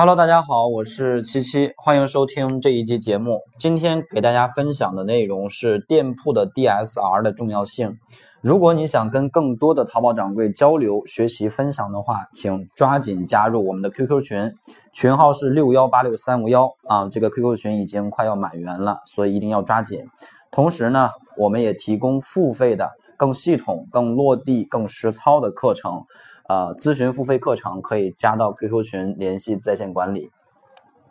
Hello，大家好，我是七七，欢迎收听这一期节目。今天给大家分享的内容是店铺的 DSR 的重要性。如果你想跟更多的淘宝掌柜交流、学习、分享的话，请抓紧加入我们的 QQ 群，群号是六幺八六三五幺啊。这个 QQ 群已经快要满员了，所以一定要抓紧。同时呢，我们也提供付费的、更系统、更落地、更实操的课程。呃，咨询付费课程可以加到 QQ 群联系在线管理。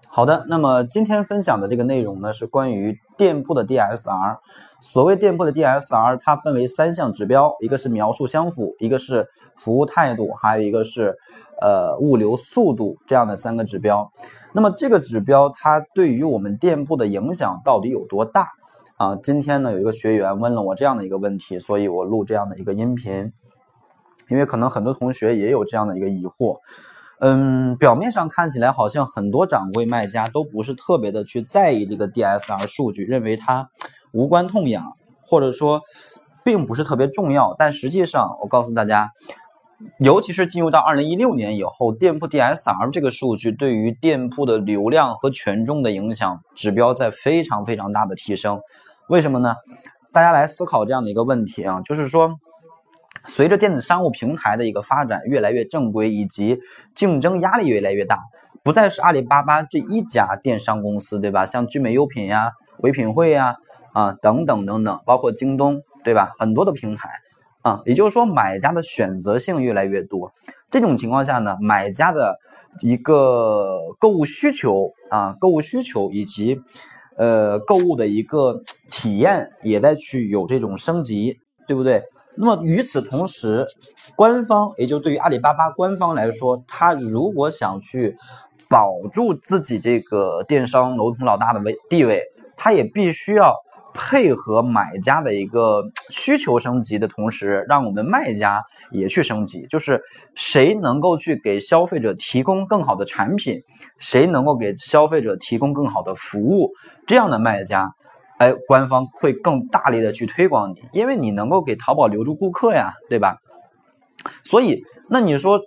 好的，那么今天分享的这个内容呢，是关于店铺的 DSR。所谓店铺的 DSR，它分为三项指标，一个是描述相符，一个是服务态度，还有一个是呃物流速度这样的三个指标。那么这个指标它对于我们店铺的影响到底有多大啊？今天呢，有一个学员问了我这样的一个问题，所以我录这样的一个音频。因为可能很多同学也有这样的一个疑惑，嗯，表面上看起来好像很多掌柜卖家都不是特别的去在意这个 DSR 数据，认为它无关痛痒，或者说并不是特别重要。但实际上，我告诉大家，尤其是进入到二零一六年以后，店铺 DSR 这个数据对于店铺的流量和权重的影响指标在非常非常大的提升。为什么呢？大家来思考这样的一个问题啊，就是说。随着电子商务平台的一个发展越来越正规，以及竞争压力越来越大，不再是阿里巴巴这一家电商公司，对吧？像聚美优品呀、唯品会呀、啊等等等等，包括京东，对吧？很多的平台啊，也就是说，买家的选择性越来越多。这种情况下呢，买家的一个购物需求啊，购物需求以及呃购物的一个体验也在去有这种升级，对不对？那么与此同时，官方也就对于阿里巴巴官方来说，他如果想去保住自己这个电商楼层老大的位地位，他也必须要配合买家的一个需求升级的同时，让我们卖家也去升级。就是谁能够去给消费者提供更好的产品，谁能够给消费者提供更好的服务，这样的卖家。哎，官方会更大力的去推广你，因为你能够给淘宝留住顾客呀，对吧？所以，那你说，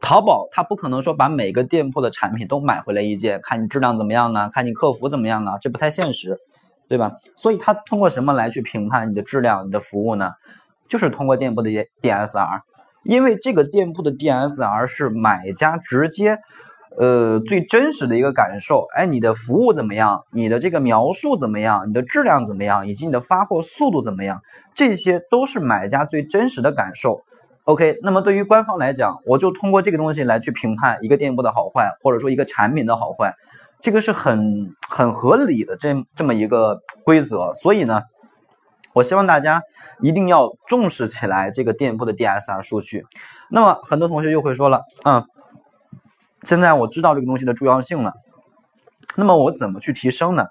淘宝它不可能说把每个店铺的产品都买回来一件，看你质量怎么样啊，看你客服怎么样啊，这不太现实，对吧？所以，它通过什么来去评判你的质量、你的服务呢？就是通过店铺的 DSR，因为这个店铺的 DSR 是买家直接。呃，最真实的一个感受，哎，你的服务怎么样？你的这个描述怎么样？你的质量怎么样？以及你的发货速度怎么样？这些都是买家最真实的感受。OK，那么对于官方来讲，我就通过这个东西来去评判一个店铺的好坏，或者说一个产品的好坏，这个是很很合理的这这么一个规则。所以呢，我希望大家一定要重视起来这个店铺的 DSR 数据。那么很多同学又会说了，嗯。现在我知道这个东西的重要性了，那么我怎么去提升呢？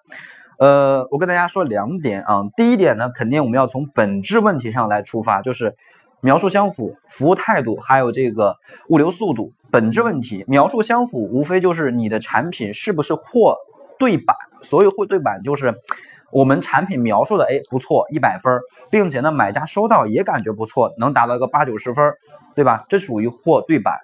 呃，我跟大家说两点啊。第一点呢，肯定我们要从本质问题上来出发，就是描述相符、服务态度，还有这个物流速度。本质问题，描述相符，无非就是你的产品是不是货对版。所谓货对版，就是我们产品描述的，哎，不错，一百分，并且呢，买家收到也感觉不错，能达到个八九十分，对吧？这属于货对版。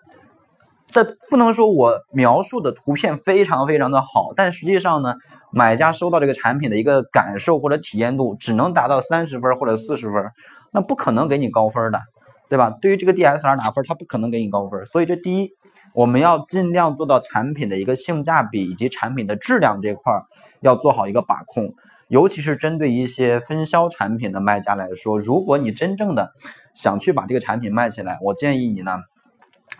这不能说我描述的图片非常非常的好，但实际上呢，买家收到这个产品的一个感受或者体验度只能达到三十分或者四十分，那不可能给你高分的，对吧？对于这个 DSR 打分，它不可能给你高分。所以这第一，我们要尽量做到产品的一个性价比以及产品的质量这块要做好一个把控，尤其是针对一些分销产品的卖家来说，如果你真正的想去把这个产品卖起来，我建议你呢。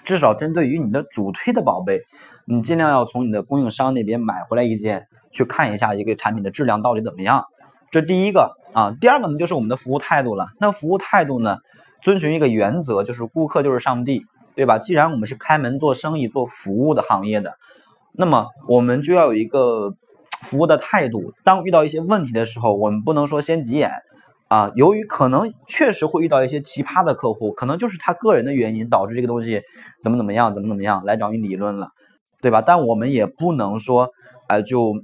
至少针对于你的主推的宝贝，你尽量要从你的供应商那边买回来一件，去看一下一个产品的质量到底怎么样。这第一个啊，第二个呢就是我们的服务态度了。那服务态度呢，遵循一个原则，就是顾客就是上帝，对吧？既然我们是开门做生意、做服务的行业的，那么我们就要有一个服务的态度。当遇到一些问题的时候，我们不能说先急眼。啊，由于可能确实会遇到一些奇葩的客户，可能就是他个人的原因导致这个东西怎么怎么样，怎么怎么样来找你理论了，对吧？但我们也不能说，呃，就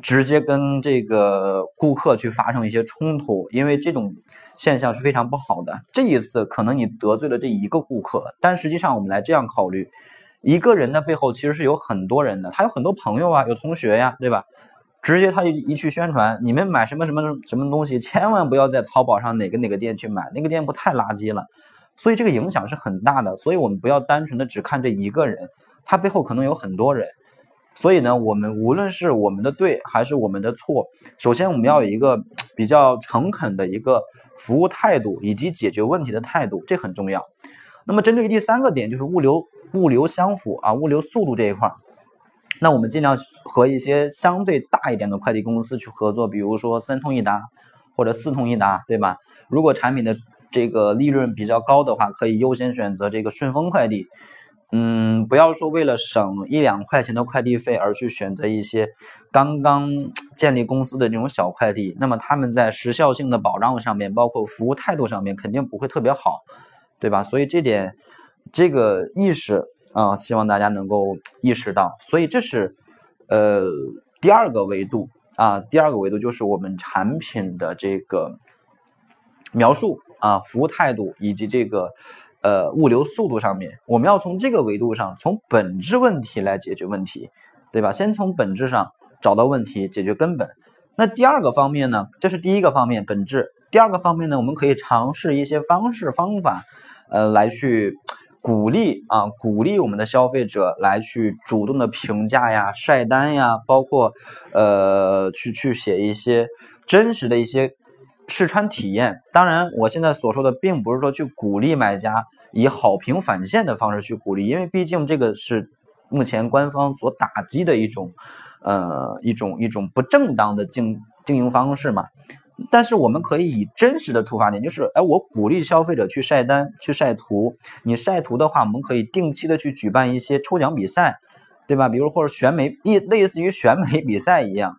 直接跟这个顾客去发生一些冲突，因为这种现象是非常不好的。这一次可能你得罪了这一个顾客，但实际上我们来这样考虑，一个人的背后其实是有很多人的，他有很多朋友啊，有同学呀，对吧？直接他一一去宣传，你们买什么什么什么东西，千万不要在淘宝上哪个哪个店去买，那个店铺太垃圾了。所以这个影响是很大的。所以我们不要单纯的只看这一个人，他背后可能有很多人。所以呢，我们无论是我们的对还是我们的错，首先我们要有一个比较诚恳的一个服务态度以及解决问题的态度，这很重要。那么针对于第三个点，就是物流物流相符啊，物流速度这一块儿。那我们尽量和一些相对大一点的快递公司去合作，比如说三通一达或者四通一达，对吧？如果产品的这个利润比较高的话，可以优先选择这个顺丰快递。嗯，不要说为了省一两块钱的快递费而去选择一些刚刚建立公司的这种小快递，那么他们在时效性的保障上面，包括服务态度上面，肯定不会特别好，对吧？所以这点这个意识。啊，希望大家能够意识到，所以这是呃第二个维度啊，第二个维度就是我们产品的这个描述啊，服务态度以及这个呃物流速度上面，我们要从这个维度上，从本质问题来解决问题，对吧？先从本质上找到问题，解决根本。那第二个方面呢，这是第一个方面，本质。第二个方面呢，我们可以尝试一些方式方法，呃，来去。鼓励啊，鼓励我们的消费者来去主动的评价呀、晒单呀，包括呃去去写一些真实的一些试穿体验。当然，我现在所说的并不是说去鼓励买家以好评返现的方式去鼓励，因为毕竟这个是目前官方所打击的一种呃一种一种不正当的经经营方式嘛。但是我们可以以真实的出发点，就是哎，我鼓励消费者去晒单、去晒图。你晒图的话，我们可以定期的去举办一些抽奖比赛，对吧？比如或者选美，类类似于选美比赛一样，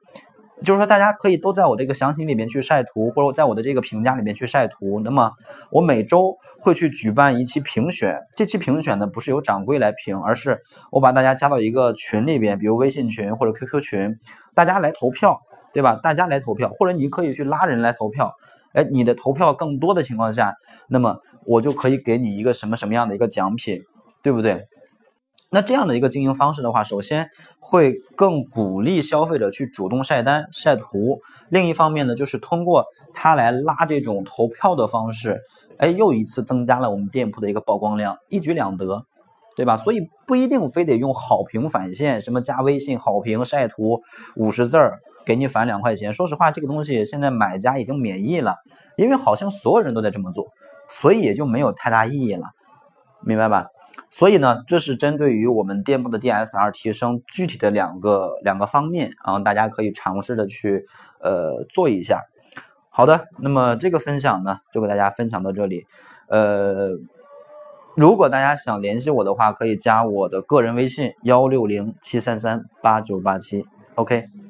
就是说大家可以都在我这个详情里面去晒图，或者在我的这个评价里面去晒图。那么我每周会去举办一期评选，这期评选呢不是由掌柜来评，而是我把大家加到一个群里边，比如微信群或者 QQ 群，大家来投票。对吧？大家来投票，或者你可以去拉人来投票。哎，你的投票更多的情况下，那么我就可以给你一个什么什么样的一个奖品，对不对？那这样的一个经营方式的话，首先会更鼓励消费者去主动晒单、晒图。另一方面呢，就是通过他来拉这种投票的方式，哎，又一次增加了我们店铺的一个曝光量，一举两得，对吧？所以不一定非得用好评返现，什么加微信好评晒图五十字儿。给你返两块钱，说实话，这个东西现在买家已经免疫了，因为好像所有人都在这么做，所以也就没有太大意义了，明白吧？所以呢，这是针对于我们店铺的 DSR 提升具体的两个两个方面啊，大家可以尝试的去呃做一下。好的，那么这个分享呢，就给大家分享到这里。呃，如果大家想联系我的话，可以加我的个人微信幺六零七三三八九八七，OK。